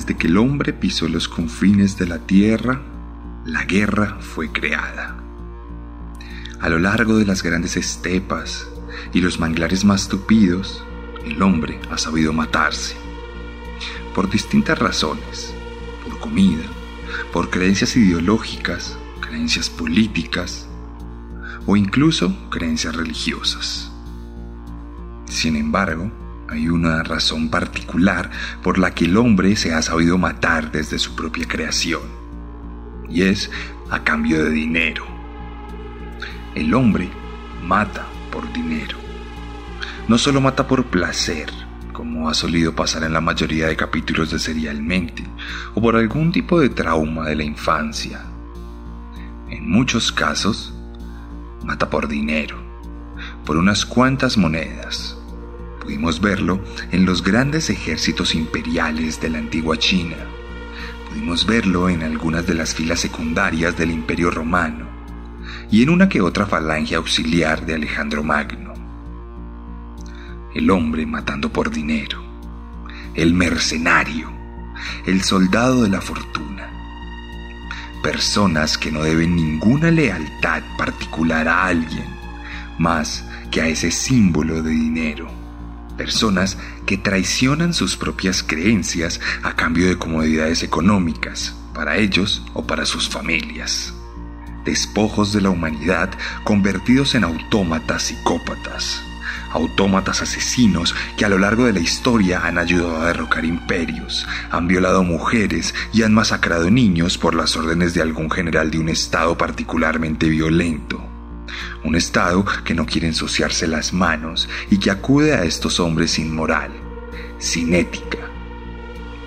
Desde que el hombre pisó los confines de la tierra, la guerra fue creada. A lo largo de las grandes estepas y los manglares más tupidos, el hombre ha sabido matarse. Por distintas razones, por comida, por creencias ideológicas, creencias políticas o incluso creencias religiosas. Sin embargo, hay una razón particular por la que el hombre se ha sabido matar desde su propia creación, y es a cambio de dinero. El hombre mata por dinero. No solo mata por placer, como ha solido pasar en la mayoría de capítulos de Serialmente, o por algún tipo de trauma de la infancia. En muchos casos, mata por dinero, por unas cuantas monedas, Pudimos verlo en los grandes ejércitos imperiales de la antigua China. Pudimos verlo en algunas de las filas secundarias del Imperio Romano y en una que otra falange auxiliar de Alejandro Magno. El hombre matando por dinero, el mercenario, el soldado de la fortuna. Personas que no deben ninguna lealtad particular a alguien, más que a ese símbolo de dinero personas que traicionan sus propias creencias a cambio de comodidades económicas, para ellos o para sus familias. Despojos de la humanidad convertidos en autómatas psicópatas, autómatas asesinos que a lo largo de la historia han ayudado a derrocar imperios, han violado mujeres y han masacrado niños por las órdenes de algún general de un estado particularmente violento un Estado que no quiere ensuciarse las manos y que acude a estos hombres sin moral, sin ética,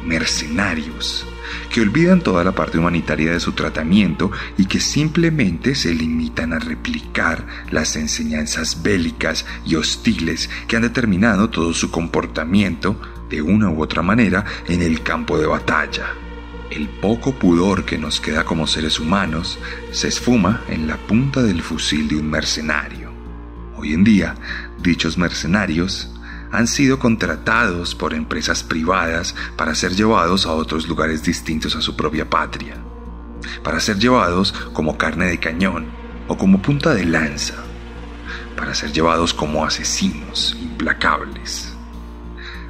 mercenarios, que olvidan toda la parte humanitaria de su tratamiento y que simplemente se limitan a replicar las enseñanzas bélicas y hostiles que han determinado todo su comportamiento de una u otra manera en el campo de batalla. El poco pudor que nos queda como seres humanos se esfuma en la punta del fusil de un mercenario. Hoy en día, dichos mercenarios han sido contratados por empresas privadas para ser llevados a otros lugares distintos a su propia patria, para ser llevados como carne de cañón o como punta de lanza, para ser llevados como asesinos implacables.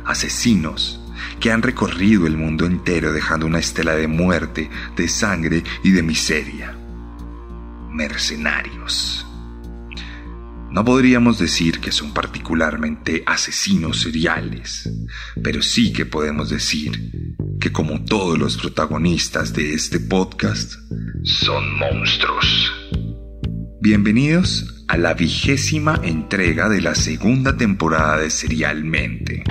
Asesinos que han recorrido el mundo entero dejando una estela de muerte, de sangre y de miseria. Mercenarios. No podríamos decir que son particularmente asesinos seriales, pero sí que podemos decir que como todos los protagonistas de este podcast, son monstruos. Bienvenidos a la vigésima entrega de la segunda temporada de Serialmente.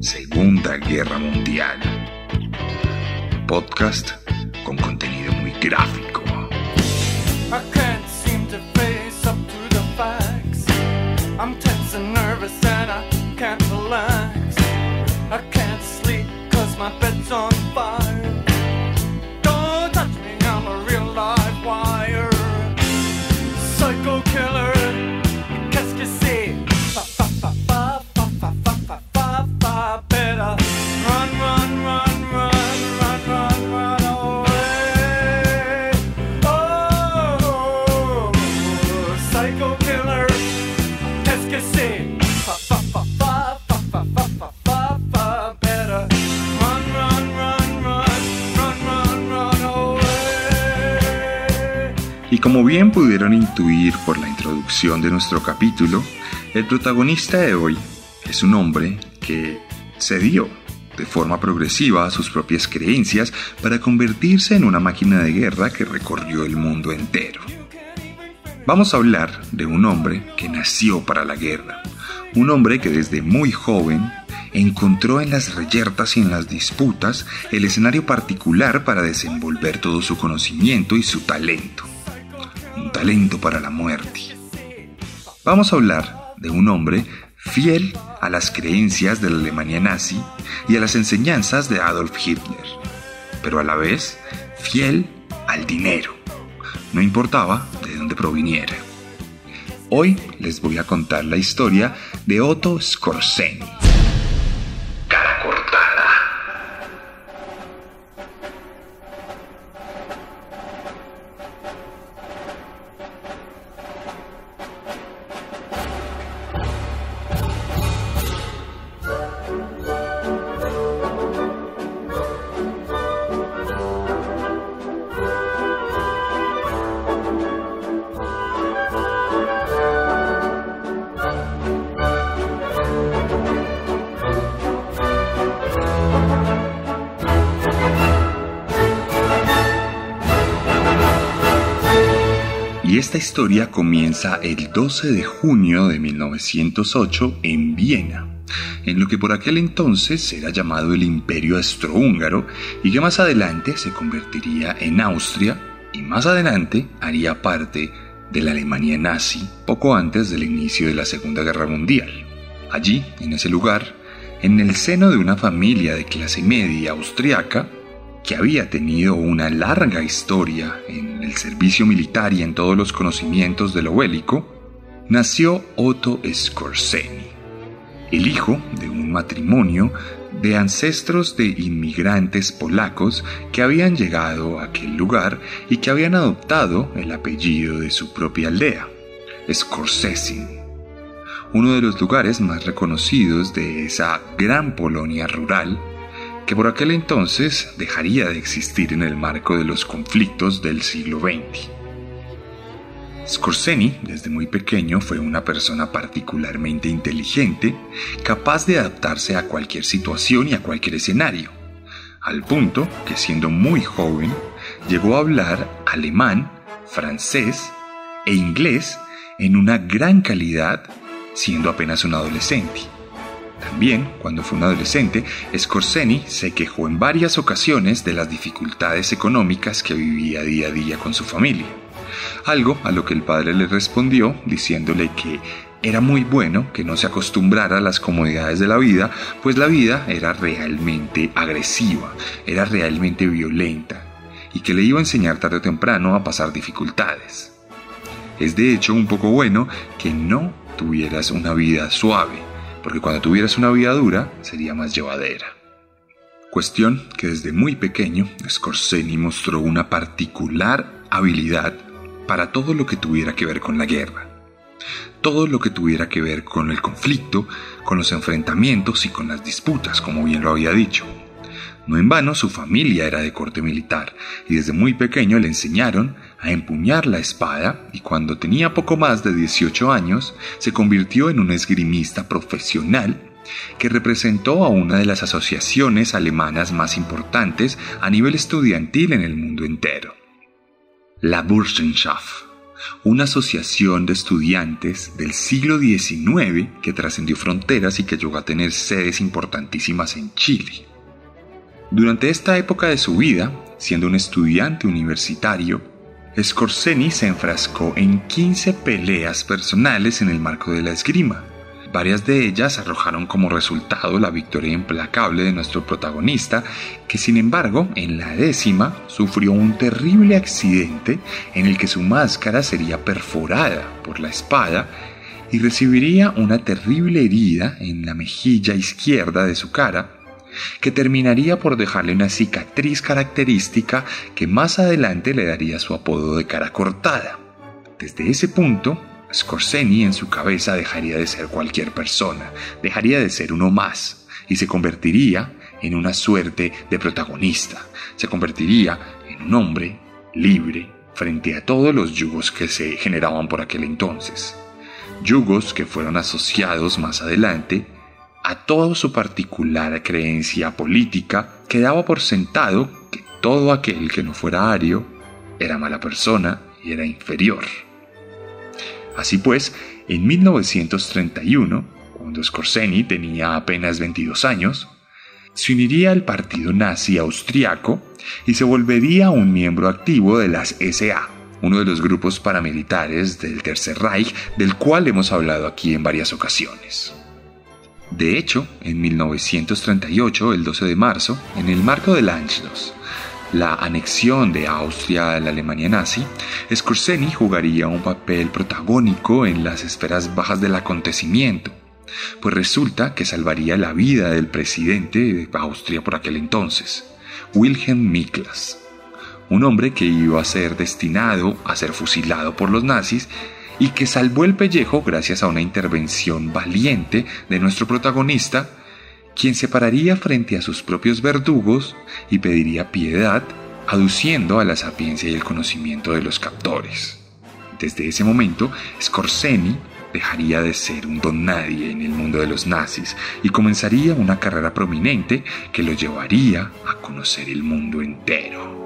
Segunda Guerra Mundial. Podcast con contenido muy gráfico. Como bien pudieron intuir por la introducción de nuestro capítulo, el protagonista de hoy es un hombre que se dio de forma progresiva a sus propias creencias para convertirse en una máquina de guerra que recorrió el mundo entero. Vamos a hablar de un hombre que nació para la guerra, un hombre que desde muy joven encontró en las reyertas y en las disputas el escenario particular para desenvolver todo su conocimiento y su talento. Talento para la muerte. Vamos a hablar de un hombre fiel a las creencias de la Alemania nazi y a las enseñanzas de Adolf Hitler, pero a la vez fiel al dinero, no importaba de dónde proviniera. Hoy les voy a contar la historia de Otto Skorzeny. Historia comienza el 12 de junio de 1908 en Viena, en lo que por aquel entonces era llamado el Imperio Austrohúngaro y que más adelante se convertiría en Austria y más adelante haría parte de la Alemania nazi poco antes del inicio de la Segunda Guerra Mundial. Allí, en ese lugar, en el seno de una familia de clase media austriaca, que había tenido una larga historia en el servicio militar y en todos los conocimientos de lo bélico, nació Otto Skorzeny, el hijo de un matrimonio de ancestros de inmigrantes polacos que habían llegado a aquel lugar y que habían adoptado el apellido de su propia aldea, Skorzecin, uno de los lugares más reconocidos de esa gran Polonia rural que por aquel entonces dejaría de existir en el marco de los conflictos del siglo XX. Skorzeny, desde muy pequeño, fue una persona particularmente inteligente, capaz de adaptarse a cualquier situación y a cualquier escenario, al punto que siendo muy joven llegó a hablar alemán, francés e inglés en una gran calidad siendo apenas un adolescente. También, cuando fue un adolescente, Skorzeny se quejó en varias ocasiones de las dificultades económicas que vivía día a día con su familia. Algo a lo que el padre le respondió diciéndole que era muy bueno que no se acostumbrara a las comodidades de la vida, pues la vida era realmente agresiva, era realmente violenta, y que le iba a enseñar tarde o temprano a pasar dificultades. Es de hecho un poco bueno que no tuvieras una vida suave, porque cuando tuvieras una vida dura sería más llevadera. Cuestión que desde muy pequeño Scorseni mostró una particular habilidad para todo lo que tuviera que ver con la guerra. Todo lo que tuviera que ver con el conflicto, con los enfrentamientos y con las disputas, como bien lo había dicho. No en vano su familia era de corte militar y desde muy pequeño le enseñaron a empuñar la espada y cuando tenía poco más de 18 años se convirtió en un esgrimista profesional que representó a una de las asociaciones alemanas más importantes a nivel estudiantil en el mundo entero. La Burschenschaft, una asociación de estudiantes del siglo XIX que trascendió fronteras y que llegó a tener sedes importantísimas en Chile. Durante esta época de su vida, siendo un estudiante universitario, Scorseni se enfrascó en 15 peleas personales en el marco de la esgrima. Varias de ellas arrojaron como resultado la victoria implacable de nuestro protagonista, que sin embargo en la décima sufrió un terrible accidente en el que su máscara sería perforada por la espada y recibiría una terrible herida en la mejilla izquierda de su cara que terminaría por dejarle una cicatriz característica que más adelante le daría su apodo de cara cortada. Desde ese punto, Scorseni en su cabeza dejaría de ser cualquier persona, dejaría de ser uno más y se convertiría en una suerte de protagonista, se convertiría en un hombre libre frente a todos los yugos que se generaban por aquel entonces. Yugos que fueron asociados más adelante a toda su particular creencia política que daba por sentado que todo aquel que no fuera ario era mala persona y era inferior. Así pues, en 1931, cuando Scorseni tenía apenas 22 años, se uniría al partido nazi austriaco y se volvería un miembro activo de las SA, uno de los grupos paramilitares del Tercer Reich del cual hemos hablado aquí en varias ocasiones. De hecho, en 1938, el 12 de marzo, en el marco del Anschluss, la anexión de Austria a la Alemania nazi, Scorseni jugaría un papel protagónico en las esferas bajas del acontecimiento, pues resulta que salvaría la vida del presidente de Austria por aquel entonces, Wilhelm Miklas, un hombre que iba a ser destinado a ser fusilado por los nazis y que salvó el pellejo gracias a una intervención valiente de nuestro protagonista, quien se pararía frente a sus propios verdugos y pediría piedad, aduciendo a la sapiencia y el conocimiento de los captores. Desde ese momento, Scorseni dejaría de ser un don nadie en el mundo de los nazis y comenzaría una carrera prominente que lo llevaría a conocer el mundo entero.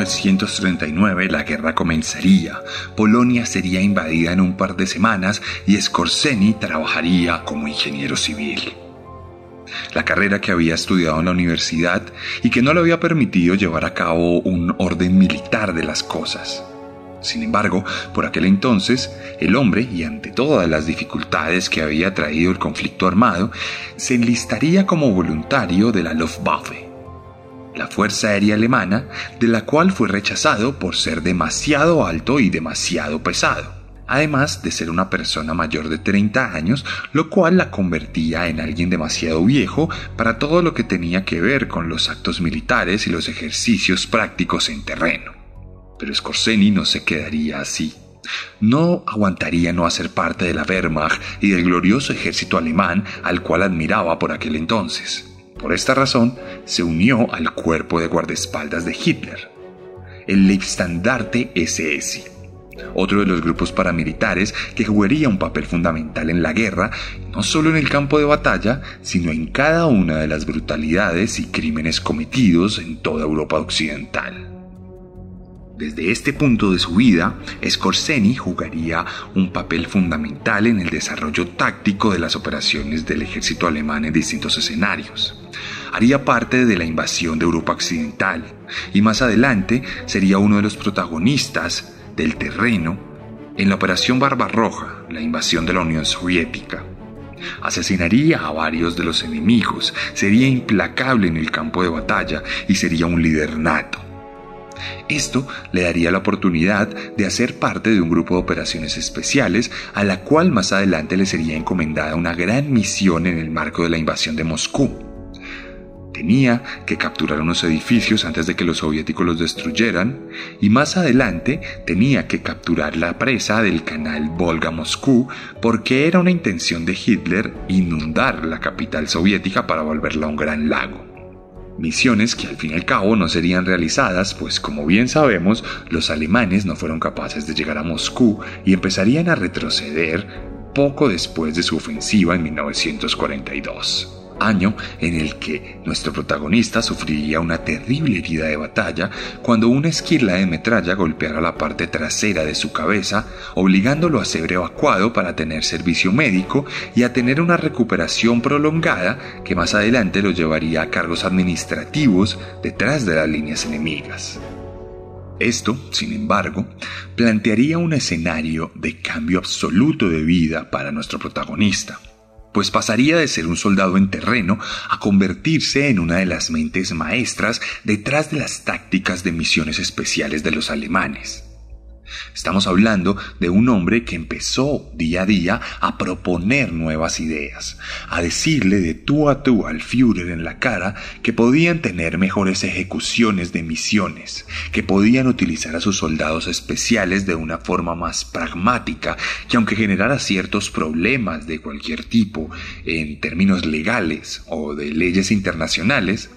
1939 la guerra comenzaría, Polonia sería invadida en un par de semanas y Scorseni trabajaría como ingeniero civil. La carrera que había estudiado en la universidad y que no le había permitido llevar a cabo un orden militar de las cosas. Sin embargo, por aquel entonces, el hombre, y ante todas las dificultades que había traído el conflicto armado, se enlistaría como voluntario de la Luftwaffe la Fuerza Aérea Alemana, de la cual fue rechazado por ser demasiado alto y demasiado pesado, además de ser una persona mayor de 30 años, lo cual la convertía en alguien demasiado viejo para todo lo que tenía que ver con los actos militares y los ejercicios prácticos en terreno. Pero Scorseni no se quedaría así. No aguantaría no hacer parte de la Wehrmacht y del glorioso ejército alemán al cual admiraba por aquel entonces. Por esta razón, se unió al cuerpo de guardaespaldas de Hitler, el Leibstandarte SS, otro de los grupos paramilitares que jugaría un papel fundamental en la guerra, no solo en el campo de batalla, sino en cada una de las brutalidades y crímenes cometidos en toda Europa occidental. Desde este punto de su vida, Scorseni jugaría un papel fundamental en el desarrollo táctico de las operaciones del ejército alemán en distintos escenarios. Haría parte de la invasión de Europa Occidental y más adelante sería uno de los protagonistas del terreno en la Operación Barbarroja, la invasión de la Unión Soviética. Asesinaría a varios de los enemigos, sería implacable en el campo de batalla y sería un líder nato. Esto le daría la oportunidad de hacer parte de un grupo de operaciones especiales a la cual más adelante le sería encomendada una gran misión en el marco de la invasión de Moscú. Tenía que capturar unos edificios antes de que los soviéticos los destruyeran y más adelante tenía que capturar la presa del canal Volga-Moscú porque era una intención de Hitler inundar la capital soviética para volverla un gran lago misiones que al fin y al cabo no serían realizadas, pues como bien sabemos, los alemanes no fueron capaces de llegar a Moscú y empezarían a retroceder poco después de su ofensiva en 1942 año en el que nuestro protagonista sufriría una terrible herida de batalla cuando una esquirla de metralla golpeara la parte trasera de su cabeza, obligándolo a ser evacuado para tener servicio médico y a tener una recuperación prolongada que más adelante lo llevaría a cargos administrativos detrás de las líneas enemigas. Esto, sin embargo, plantearía un escenario de cambio absoluto de vida para nuestro protagonista pues pasaría de ser un soldado en terreno a convertirse en una de las mentes maestras detrás de las tácticas de misiones especiales de los alemanes. Estamos hablando de un hombre que empezó día a día a proponer nuevas ideas, a decirle de tú a tú al Führer en la cara que podían tener mejores ejecuciones de misiones, que podían utilizar a sus soldados especiales de una forma más pragmática, que aunque generara ciertos problemas de cualquier tipo en términos legales o de leyes internacionales,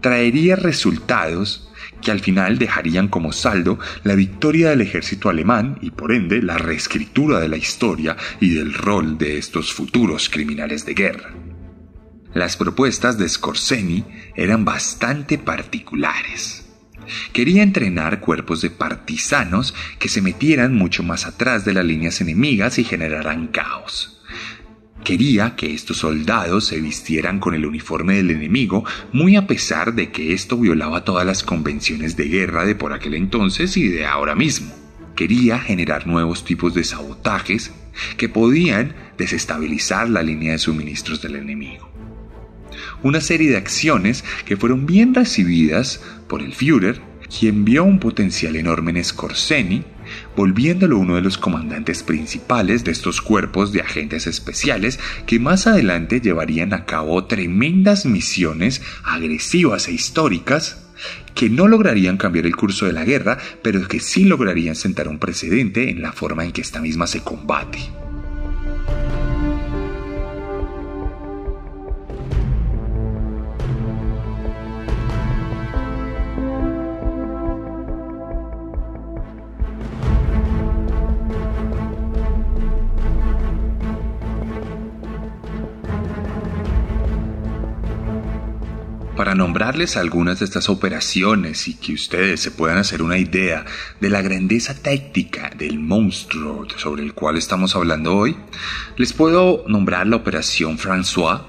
traería resultados que al final dejarían como saldo la victoria del ejército alemán y por ende la reescritura de la historia y del rol de estos futuros criminales de guerra. Las propuestas de Scorseni eran bastante particulares. Quería entrenar cuerpos de partisanos que se metieran mucho más atrás de las líneas enemigas y generaran caos. Quería que estos soldados se vistieran con el uniforme del enemigo, muy a pesar de que esto violaba todas las convenciones de guerra de por aquel entonces y de ahora mismo. Quería generar nuevos tipos de sabotajes que podían desestabilizar la línea de suministros del enemigo. Una serie de acciones que fueron bien recibidas por el Führer, quien vio un potencial enorme en Scorseni volviéndolo uno de los comandantes principales de estos cuerpos de agentes especiales que más adelante llevarían a cabo tremendas misiones agresivas e históricas que no lograrían cambiar el curso de la guerra, pero que sí lograrían sentar un precedente en la forma en que esta misma se combate. Nombrarles algunas de estas operaciones y que ustedes se puedan hacer una idea de la grandeza táctica del monstruo sobre el cual estamos hablando hoy, les puedo nombrar la Operación François,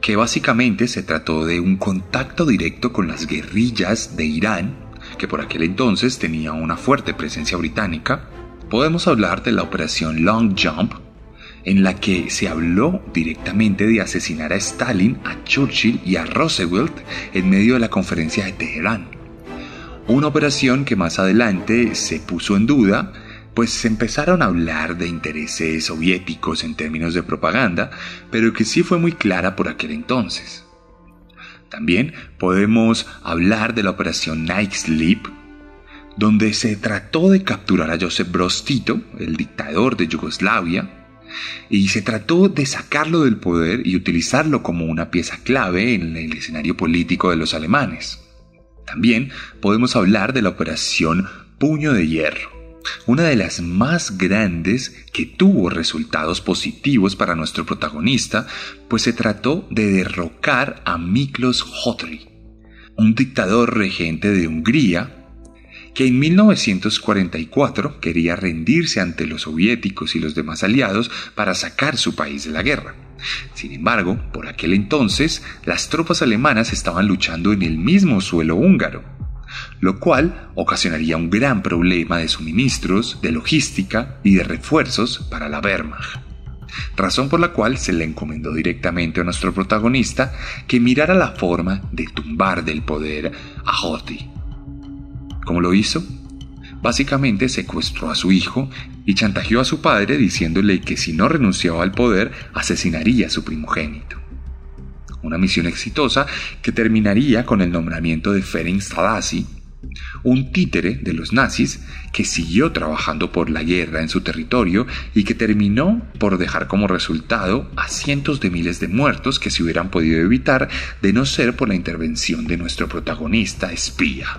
que básicamente se trató de un contacto directo con las guerrillas de Irán, que por aquel entonces tenía una fuerte presencia británica. Podemos hablar de la Operación Long Jump, en la que se habló directamente de asesinar a Stalin, a Churchill y a Roosevelt en medio de la conferencia de Teherán. Una operación que más adelante se puso en duda, pues se empezaron a hablar de intereses soviéticos en términos de propaganda, pero que sí fue muy clara por aquel entonces. También podemos hablar de la operación Night Sleep, donde se trató de capturar a Joseph Broz Tito, el dictador de Yugoslavia, y se trató de sacarlo del poder y utilizarlo como una pieza clave en el escenario político de los alemanes. También podemos hablar de la operación Puño de Hierro, una de las más grandes que tuvo resultados positivos para nuestro protagonista, pues se trató de derrocar a Miklos Hotri, un dictador regente de Hungría que en 1944 quería rendirse ante los soviéticos y los demás aliados para sacar su país de la guerra. Sin embargo, por aquel entonces, las tropas alemanas estaban luchando en el mismo suelo húngaro, lo cual ocasionaría un gran problema de suministros, de logística y de refuerzos para la Wehrmacht. Razón por la cual se le encomendó directamente a nuestro protagonista que mirara la forma de tumbar del poder a Hoti ¿Cómo lo hizo? Básicamente secuestró a su hijo y chantajeó a su padre diciéndole que si no renunciaba al poder asesinaría a su primogénito. Una misión exitosa que terminaría con el nombramiento de Ferenc Stasi, un títere de los nazis que siguió trabajando por la guerra en su territorio y que terminó por dejar como resultado a cientos de miles de muertos que se hubieran podido evitar de no ser por la intervención de nuestro protagonista espía.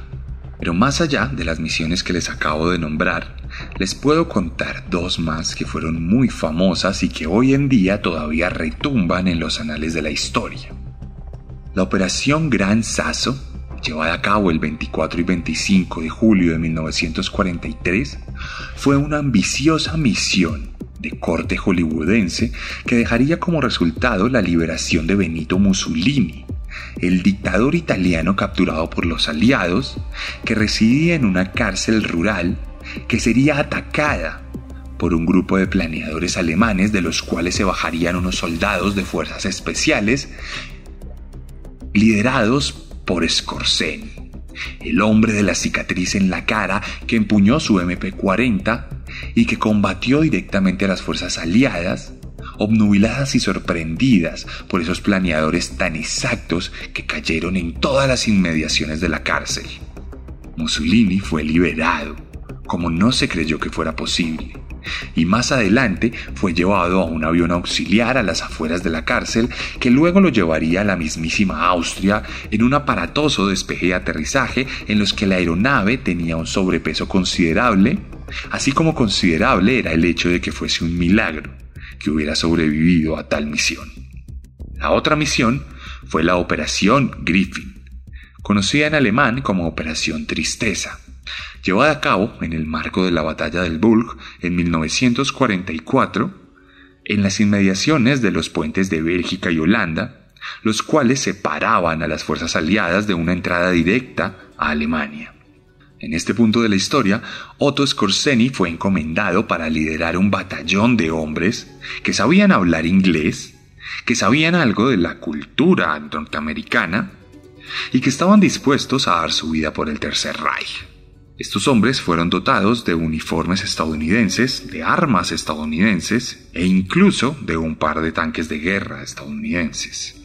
Pero más allá de las misiones que les acabo de nombrar, les puedo contar dos más que fueron muy famosas y que hoy en día todavía retumban en los anales de la historia. La Operación Gran Sasso, llevada a cabo el 24 y 25 de julio de 1943, fue una ambiciosa misión de corte hollywoodense que dejaría como resultado la liberación de Benito Mussolini, el dictador italiano capturado por los aliados, que residía en una cárcel rural que sería atacada por un grupo de planeadores alemanes de los cuales se bajarían unos soldados de fuerzas especiales liderados por Scorseni. el hombre de la cicatriz en la cara que empuñó su MP-40 y que combatió directamente a las fuerzas aliadas, obnubiladas y sorprendidas por esos planeadores tan exactos que cayeron en todas las inmediaciones de la cárcel. Mussolini fue liberado, como no se creyó que fuera posible y más adelante fue llevado a un avión auxiliar a las afueras de la cárcel que luego lo llevaría a la mismísima Austria en un aparatoso despeje y aterrizaje en los que la aeronave tenía un sobrepeso considerable, así como considerable era el hecho de que fuese un milagro que hubiera sobrevivido a tal misión. La otra misión fue la Operación Griffin, conocida en alemán como Operación Tristeza llevada a cabo en el marco de la batalla del Bulk en 1944 en las inmediaciones de los puentes de Bélgica y Holanda, los cuales separaban a las fuerzas aliadas de una entrada directa a Alemania. En este punto de la historia, Otto Skorzeny fue encomendado para liderar un batallón de hombres que sabían hablar inglés, que sabían algo de la cultura norteamericana y que estaban dispuestos a dar su vida por el Tercer Reich. Estos hombres fueron dotados de uniformes estadounidenses, de armas estadounidenses e incluso de un par de tanques de guerra estadounidenses.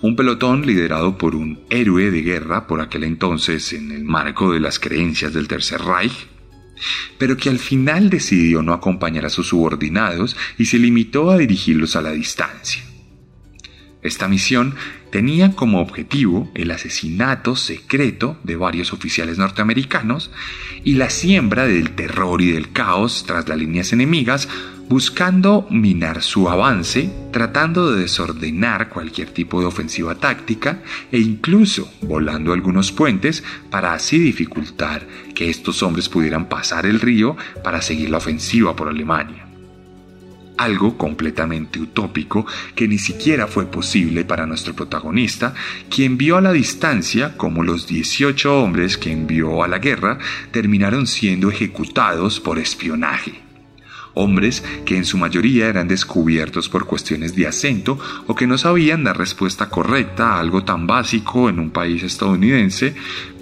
Un pelotón liderado por un héroe de guerra por aquel entonces en el marco de las creencias del Tercer Reich, pero que al final decidió no acompañar a sus subordinados y se limitó a dirigirlos a la distancia. Esta misión tenía como objetivo el asesinato secreto de varios oficiales norteamericanos y la siembra del terror y del caos tras las líneas enemigas, buscando minar su avance, tratando de desordenar cualquier tipo de ofensiva táctica e incluso volando algunos puentes para así dificultar que estos hombres pudieran pasar el río para seguir la ofensiva por Alemania algo completamente utópico que ni siquiera fue posible para nuestro protagonista, quien vio a la distancia como los 18 hombres que envió a la guerra terminaron siendo ejecutados por espionaje. Hombres que en su mayoría eran descubiertos por cuestiones de acento o que no sabían dar respuesta correcta a algo tan básico en un país estadounidense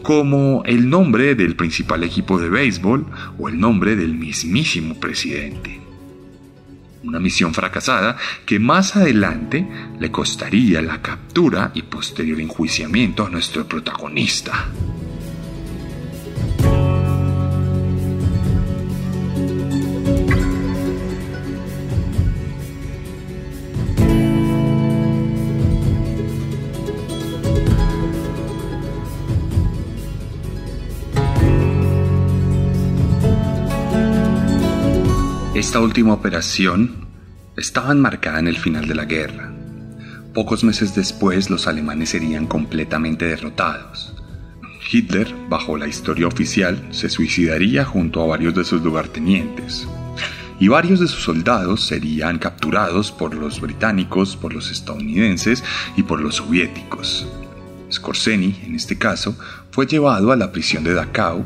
como el nombre del principal equipo de béisbol o el nombre del mismísimo presidente una misión fracasada que más adelante le costaría la captura y posterior enjuiciamiento a nuestro protagonista. Esta última operación estaba enmarcada en el final de la guerra. Pocos meses después los alemanes serían completamente derrotados. Hitler, bajo la historia oficial, se suicidaría junto a varios de sus lugartenientes. Y varios de sus soldados serían capturados por los británicos, por los estadounidenses y por los soviéticos. Skorzeny, en este caso, fue llevado a la prisión de Dachau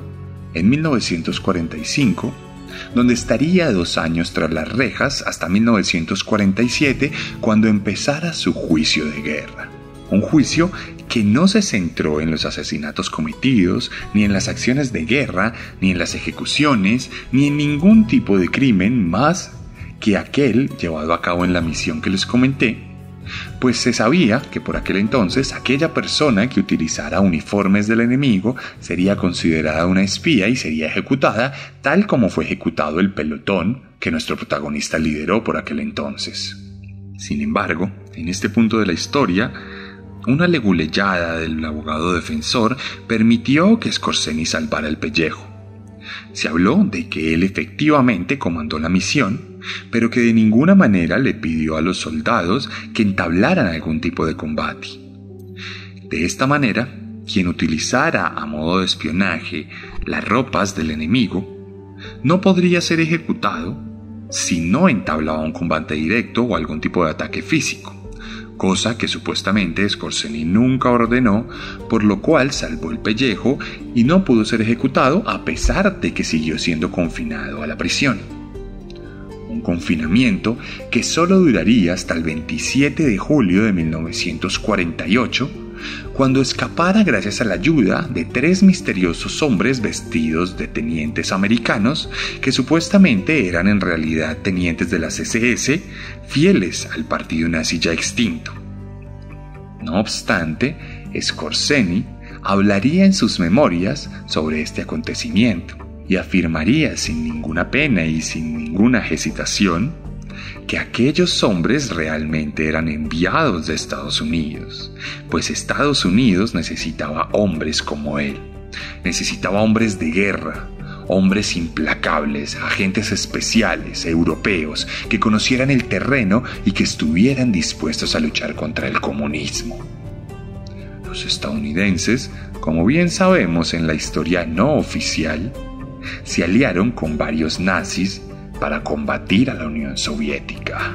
en 1945 donde estaría dos años tras las rejas hasta 1947, cuando empezara su juicio de guerra. Un juicio que no se centró en los asesinatos cometidos, ni en las acciones de guerra, ni en las ejecuciones, ni en ningún tipo de crimen más que aquel llevado a cabo en la misión que les comenté, pues se sabía que por aquel entonces aquella persona que utilizara uniformes del enemigo sería considerada una espía y sería ejecutada tal como fue ejecutado el pelotón que nuestro protagonista lideró por aquel entonces. Sin embargo, en este punto de la historia, una leguleyada del abogado defensor permitió que Scorseni salvara el pellejo. Se habló de que él efectivamente comandó la misión, pero que de ninguna manera le pidió a los soldados que entablaran algún tipo de combate. De esta manera, quien utilizara a modo de espionaje las ropas del enemigo no podría ser ejecutado si no entablaba un combate directo o algún tipo de ataque físico cosa que supuestamente Scorseni nunca ordenó, por lo cual salvó el pellejo y no pudo ser ejecutado a pesar de que siguió siendo confinado a la prisión. Un confinamiento que solo duraría hasta el 27 de julio de 1948, cuando escapara gracias a la ayuda de tres misteriosos hombres vestidos de tenientes americanos que supuestamente eran en realidad tenientes de las SS fieles al partido nazi ya extinto. No obstante, Scorseni hablaría en sus memorias sobre este acontecimiento y afirmaría sin ninguna pena y sin ninguna hesitación que aquellos hombres realmente eran enviados de Estados Unidos, pues Estados Unidos necesitaba hombres como él, necesitaba hombres de guerra, hombres implacables, agentes especiales, europeos, que conocieran el terreno y que estuvieran dispuestos a luchar contra el comunismo. Los estadounidenses, como bien sabemos en la historia no oficial, se aliaron con varios nazis para combatir a la Unión Soviética.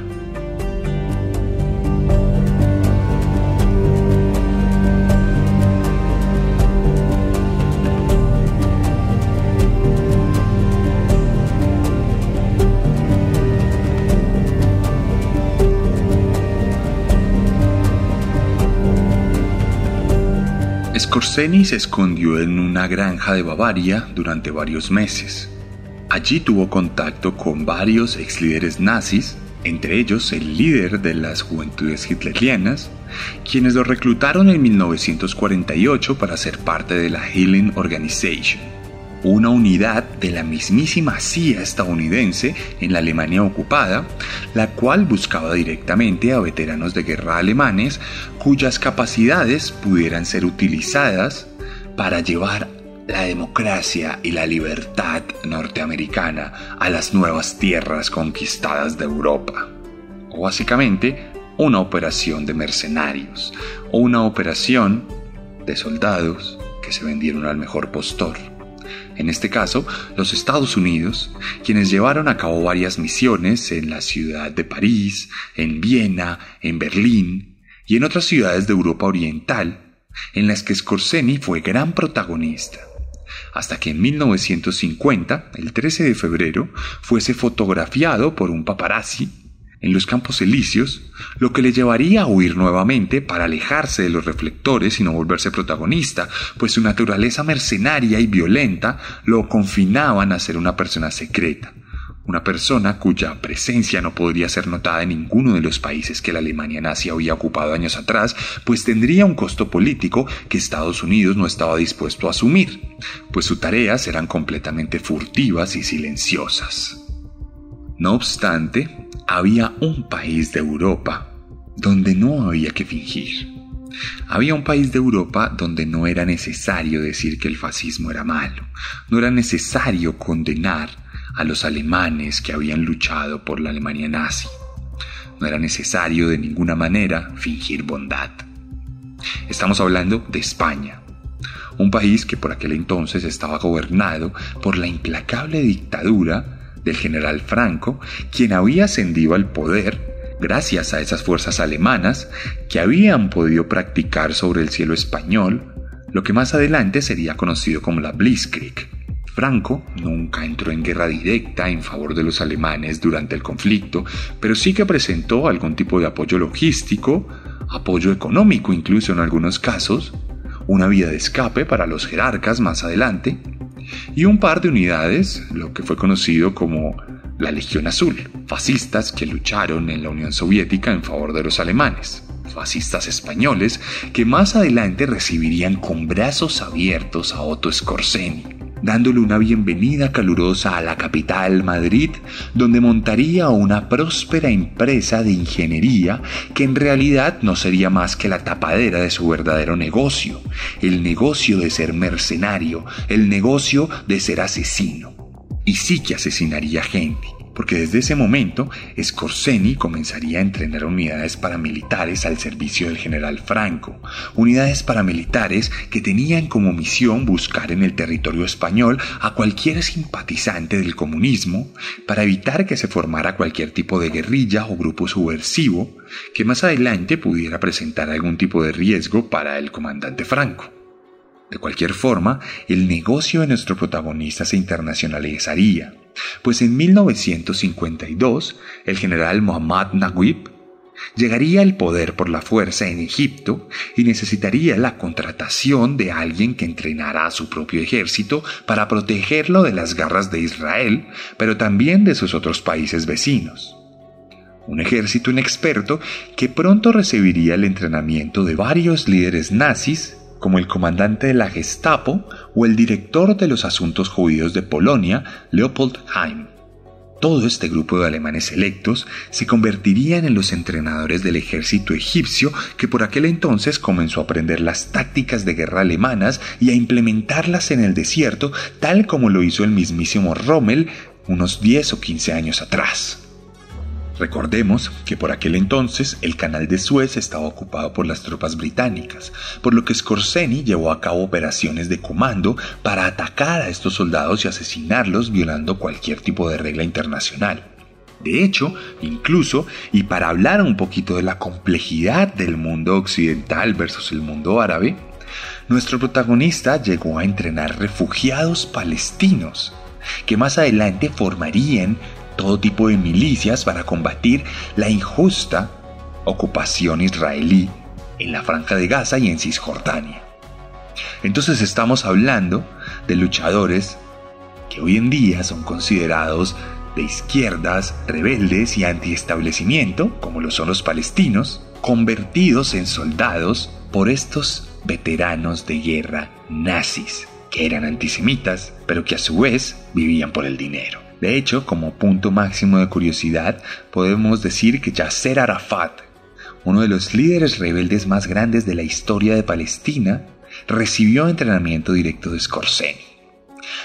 Scorseni se escondió en una granja de Bavaria durante varios meses. Allí tuvo contacto con varios ex líderes nazis, entre ellos el líder de las juventudes hitlerianas, quienes lo reclutaron en 1948 para ser parte de la Healing Organization, una unidad de la mismísima CIA estadounidense en la Alemania ocupada, la cual buscaba directamente a veteranos de guerra alemanes cuyas capacidades pudieran ser utilizadas para llevar la democracia y la libertad norteamericana a las nuevas tierras conquistadas de Europa. O básicamente, una operación de mercenarios o una operación de soldados que se vendieron al mejor postor. En este caso, los Estados Unidos, quienes llevaron a cabo varias misiones en la ciudad de París, en Viena, en Berlín y en otras ciudades de Europa Oriental, en las que Scorseni fue gran protagonista. Hasta que en 1950, el 13 de febrero, fuese fotografiado por un paparazzi en los Campos Elíseos, lo que le llevaría a huir nuevamente para alejarse de los reflectores y no volverse protagonista, pues su naturaleza mercenaria y violenta lo confinaban a ser una persona secreta, una persona cuya presencia no podría ser notada en ninguno de los países que la Alemania nazi había ocupado años atrás, pues tendría un costo político que Estados Unidos no estaba dispuesto a asumir, pues sus tareas eran completamente furtivas y silenciosas. No obstante, había un país de Europa donde no había que fingir. Había un país de Europa donde no era necesario decir que el fascismo era malo, no era necesario condenar a los alemanes que habían luchado por la Alemania nazi. No era necesario de ninguna manera fingir bondad. Estamos hablando de España, un país que por aquel entonces estaba gobernado por la implacable dictadura del general Franco, quien había ascendido al poder gracias a esas fuerzas alemanas que habían podido practicar sobre el cielo español lo que más adelante sería conocido como la Blitzkrieg, Franco nunca entró en guerra directa en favor de los alemanes durante el conflicto, pero sí que presentó algún tipo de apoyo logístico, apoyo económico incluso en algunos casos, una vía de escape para los jerarcas más adelante, y un par de unidades, lo que fue conocido como la Legión Azul, fascistas que lucharon en la Unión Soviética en favor de los alemanes, fascistas españoles que más adelante recibirían con brazos abiertos a Otto Skorzeny dándole una bienvenida calurosa a la capital Madrid, donde montaría una próspera empresa de ingeniería que en realidad no sería más que la tapadera de su verdadero negocio, el negocio de ser mercenario, el negocio de ser asesino. Y sí que asesinaría gente porque desde ese momento Scorseni comenzaría a entrenar unidades paramilitares al servicio del general Franco, unidades paramilitares que tenían como misión buscar en el territorio español a cualquier simpatizante del comunismo para evitar que se formara cualquier tipo de guerrilla o grupo subversivo que más adelante pudiera presentar algún tipo de riesgo para el comandante Franco. De cualquier forma, el negocio de nuestro protagonista se internacionalizaría pues en 1952 el general Muhammad Naguib, llegaría al poder por la fuerza en Egipto y necesitaría la contratación de alguien que entrenara a su propio ejército para protegerlo de las garras de Israel, pero también de sus otros países vecinos. Un ejército inexperto que pronto recibiría el entrenamiento de varios líderes nazis, como el comandante de la Gestapo o el director de los asuntos judíos de Polonia, Leopold Heim. Todo este grupo de alemanes electos se convertirían en los entrenadores del ejército egipcio que por aquel entonces comenzó a aprender las tácticas de guerra alemanas y a implementarlas en el desierto tal como lo hizo el mismísimo Rommel unos 10 o 15 años atrás. Recordemos que por aquel entonces el canal de Suez estaba ocupado por las tropas británicas, por lo que Scorseni llevó a cabo operaciones de comando para atacar a estos soldados y asesinarlos violando cualquier tipo de regla internacional. De hecho, incluso, y para hablar un poquito de la complejidad del mundo occidental versus el mundo árabe, nuestro protagonista llegó a entrenar refugiados palestinos, que más adelante formarían todo tipo de milicias para combatir la injusta ocupación israelí en la franja de Gaza y en Cisjordania. Entonces estamos hablando de luchadores que hoy en día son considerados de izquierdas, rebeldes y antiestablecimiento, como lo son los palestinos, convertidos en soldados por estos veteranos de guerra nazis, que eran antisemitas, pero que a su vez vivían por el dinero. De hecho, como punto máximo de curiosidad, podemos decir que Yasser Arafat, uno de los líderes rebeldes más grandes de la historia de Palestina, recibió entrenamiento directo de Scorseni.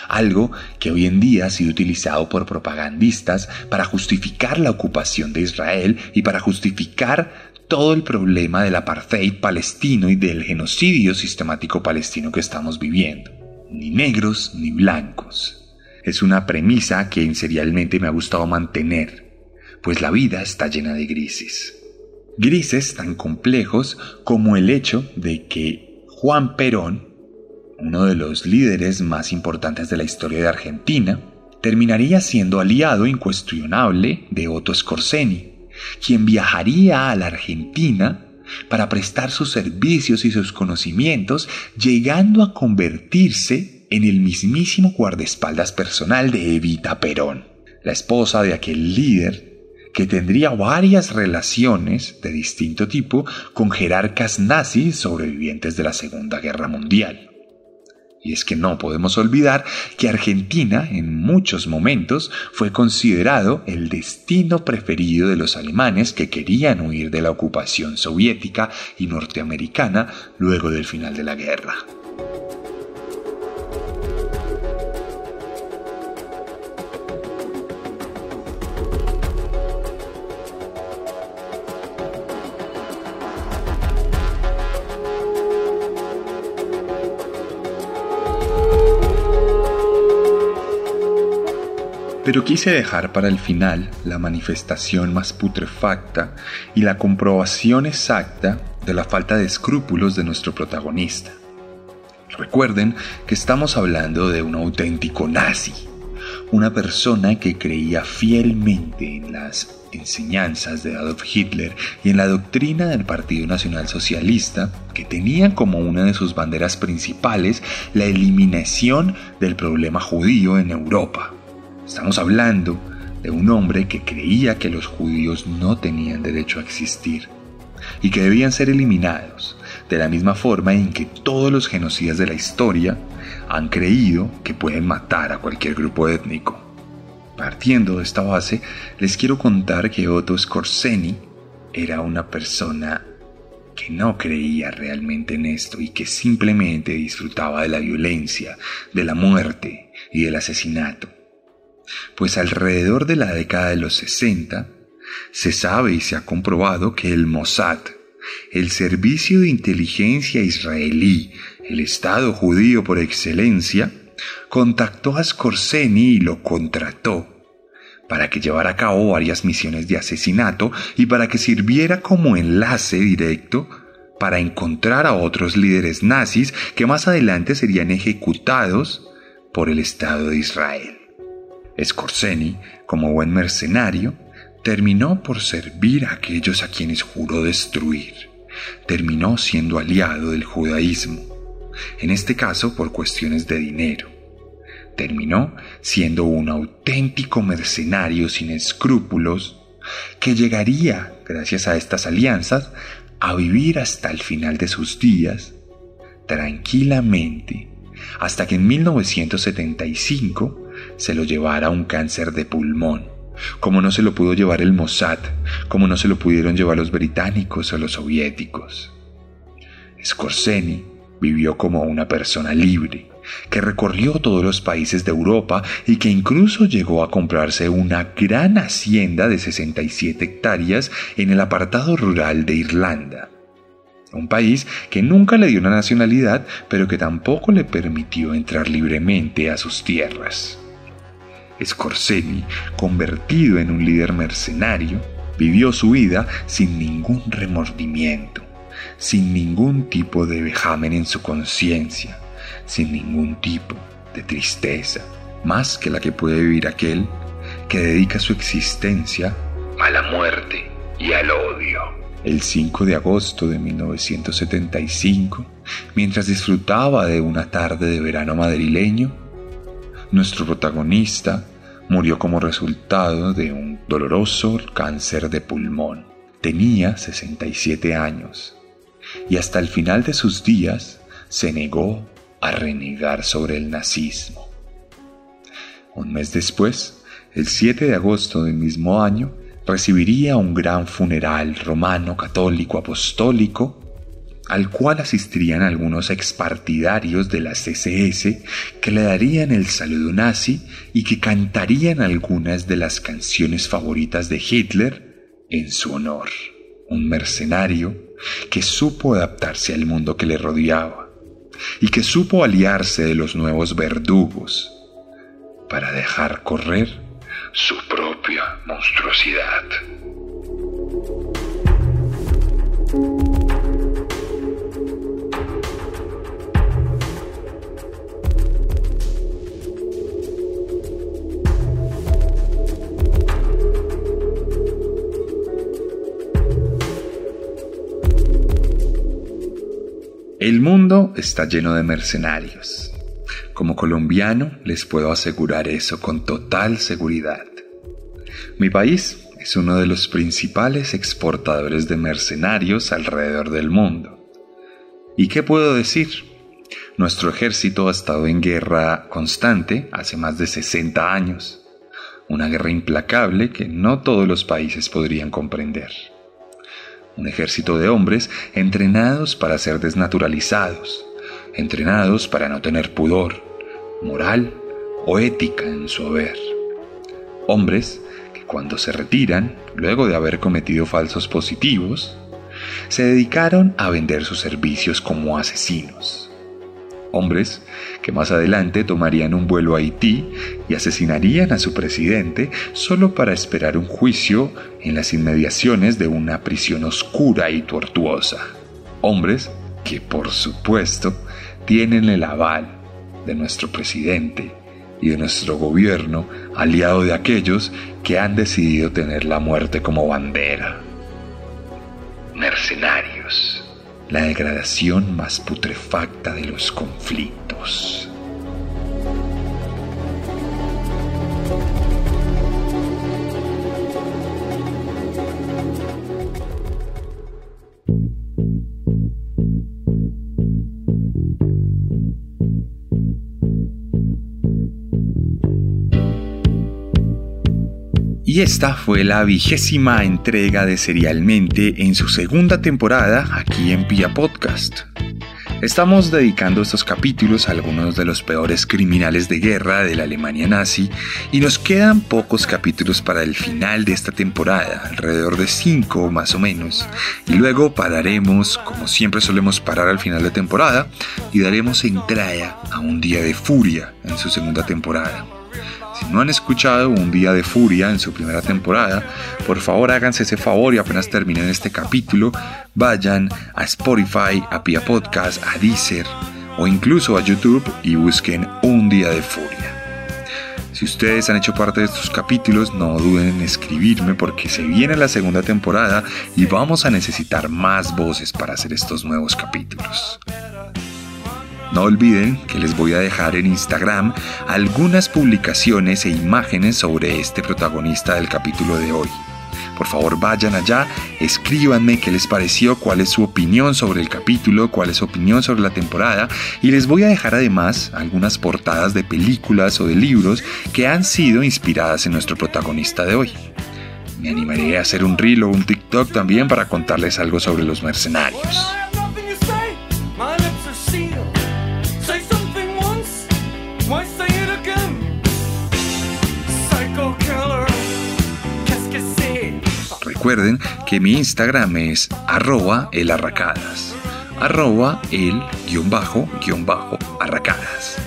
Algo que hoy en día ha sido utilizado por propagandistas para justificar la ocupación de Israel y para justificar todo el problema del apartheid palestino y del genocidio sistemático palestino que estamos viviendo. Ni negros ni blancos, es una premisa que serialmente me ha gustado mantener, pues la vida está llena de grises. Grises tan complejos como el hecho de que Juan Perón, uno de los líderes más importantes de la historia de Argentina, terminaría siendo aliado incuestionable de Otto Skorzeny, quien viajaría a la Argentina para prestar sus servicios y sus conocimientos, llegando a convertirse en el mismísimo guardaespaldas personal de Evita Perón, la esposa de aquel líder que tendría varias relaciones de distinto tipo con jerarcas nazis sobrevivientes de la Segunda Guerra Mundial. Y es que no podemos olvidar que Argentina en muchos momentos fue considerado el destino preferido de los alemanes que querían huir de la ocupación soviética y norteamericana luego del final de la guerra. Pero quise dejar para el final la manifestación más putrefacta y la comprobación exacta de la falta de escrúpulos de nuestro protagonista. Recuerden que estamos hablando de un auténtico nazi, una persona que creía fielmente en las enseñanzas de Adolf Hitler y en la doctrina del Partido Nacional Socialista, que tenía como una de sus banderas principales la eliminación del problema judío en Europa. Estamos hablando de un hombre que creía que los judíos no tenían derecho a existir y que debían ser eliminados, de la misma forma en que todos los genocidas de la historia han creído que pueden matar a cualquier grupo étnico. Partiendo de esta base, les quiero contar que Otto Skorzeny era una persona que no creía realmente en esto y que simplemente disfrutaba de la violencia, de la muerte y del asesinato pues alrededor de la década de los 60 se sabe y se ha comprobado que el Mossad, el servicio de inteligencia israelí, el Estado judío por excelencia, contactó a Skorzeny y lo contrató para que llevara a cabo varias misiones de asesinato y para que sirviera como enlace directo para encontrar a otros líderes nazis que más adelante serían ejecutados por el Estado de Israel. Scorseni, como buen mercenario, terminó por servir a aquellos a quienes juró destruir. Terminó siendo aliado del judaísmo, en este caso por cuestiones de dinero. Terminó siendo un auténtico mercenario sin escrúpulos que llegaría, gracias a estas alianzas, a vivir hasta el final de sus días tranquilamente hasta que en 1975 se lo llevara un cáncer de pulmón, como no se lo pudo llevar el Mossad, como no se lo pudieron llevar los británicos o los soviéticos. Scorseni vivió como una persona libre, que recorrió todos los países de Europa y que incluso llegó a comprarse una gran hacienda de 67 hectáreas en el apartado rural de Irlanda un país que nunca le dio una nacionalidad, pero que tampoco le permitió entrar libremente a sus tierras. Scorseni, convertido en un líder mercenario, vivió su vida sin ningún remordimiento, sin ningún tipo de vejamen en su conciencia, sin ningún tipo de tristeza, más que la que puede vivir aquel que dedica su existencia a la muerte y al odio. El 5 de agosto de 1975, mientras disfrutaba de una tarde de verano madrileño, nuestro protagonista murió como resultado de un doloroso cáncer de pulmón. Tenía 67 años y hasta el final de sus días se negó a renegar sobre el nazismo. Un mes después, el 7 de agosto del mismo año, recibiría un gran funeral romano católico apostólico al cual asistirían algunos expartidarios de la CSS que le darían el saludo nazi y que cantarían algunas de las canciones favoritas de Hitler en su honor. Un mercenario que supo adaptarse al mundo que le rodeaba y que supo aliarse de los nuevos verdugos para dejar correr su propia monstruosidad. El mundo está lleno de mercenarios. Como colombiano les puedo asegurar eso con total seguridad. Mi país es uno de los principales exportadores de mercenarios alrededor del mundo. ¿Y qué puedo decir? Nuestro ejército ha estado en guerra constante hace más de 60 años, una guerra implacable que no todos los países podrían comprender. Un ejército de hombres entrenados para ser desnaturalizados, entrenados para no tener pudor, moral o ética en su haber. Hombres que cuando se retiran, luego de haber cometido falsos positivos, se dedicaron a vender sus servicios como asesinos. Hombres que más adelante tomarían un vuelo a Haití y asesinarían a su presidente solo para esperar un juicio en las inmediaciones de una prisión oscura y tortuosa. Hombres que, por supuesto, tienen el aval de nuestro presidente y de nuestro gobierno, aliado de aquellos que han decidido tener la muerte como bandera. Mercenarios, la degradación más putrefacta de los conflictos. Y esta fue la vigésima entrega de Serialmente en su segunda temporada aquí en Pia Podcast. Estamos dedicando estos capítulos a algunos de los peores criminales de guerra de la Alemania nazi y nos quedan pocos capítulos para el final de esta temporada, alrededor de cinco más o menos, y luego pararemos, como siempre solemos parar al final de temporada, y daremos entrada a un día de furia en su segunda temporada. Si no han escuchado Un Día de Furia en su primera temporada, por favor háganse ese favor y apenas terminen este capítulo, vayan a Spotify, a Pia Podcast, a Deezer o incluso a YouTube y busquen Un Día de Furia. Si ustedes han hecho parte de estos capítulos, no duden en escribirme porque se viene la segunda temporada y vamos a necesitar más voces para hacer estos nuevos capítulos. No olviden que les voy a dejar en Instagram algunas publicaciones e imágenes sobre este protagonista del capítulo de hoy. Por favor vayan allá, escríbanme qué les pareció, cuál es su opinión sobre el capítulo, cuál es su opinión sobre la temporada y les voy a dejar además algunas portadas de películas o de libros que han sido inspiradas en nuestro protagonista de hoy. Me animaré a hacer un reel o un TikTok también para contarles algo sobre los mercenarios. Recuerden que mi Instagram es arroba elarracadas, arroba el guion bajo guion bajo arracadas.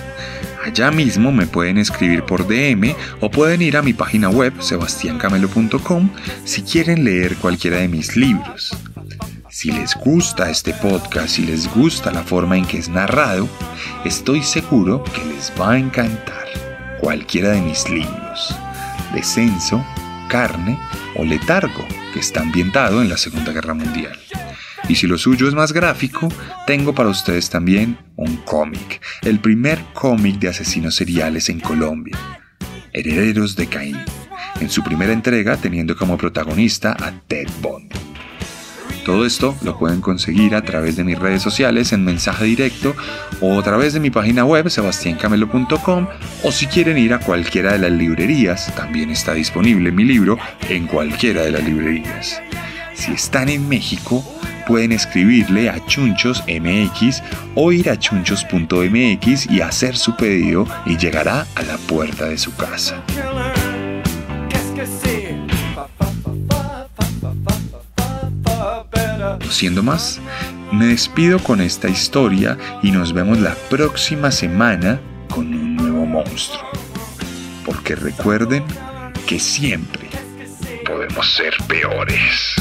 Allá mismo me pueden escribir por DM o pueden ir a mi página web sebastiancamelo.com si quieren leer cualquiera de mis libros. Si les gusta este podcast, si les gusta la forma en que es narrado, estoy seguro que les va a encantar cualquiera de mis libros. Descenso, carne o letargo que está ambientado en la Segunda Guerra Mundial. Y si lo suyo es más gráfico, tengo para ustedes también un cómic, el primer cómic de asesinos seriales en Colombia, Herederos de Caín, en su primera entrega teniendo como protagonista a Ted Bundy. Todo esto lo pueden conseguir a través de mis redes sociales en mensaje directo o a través de mi página web sebastiancamelo.com o si quieren ir a cualquiera de las librerías, también está disponible mi libro en cualquiera de las librerías. Si están en México, pueden escribirle a Chunchos MX o ir a chunchos.mx y hacer su pedido y llegará a la puerta de su casa. Siendo más, me despido con esta historia y nos vemos la próxima semana con un nuevo monstruo. Porque recuerden que siempre podemos ser peores.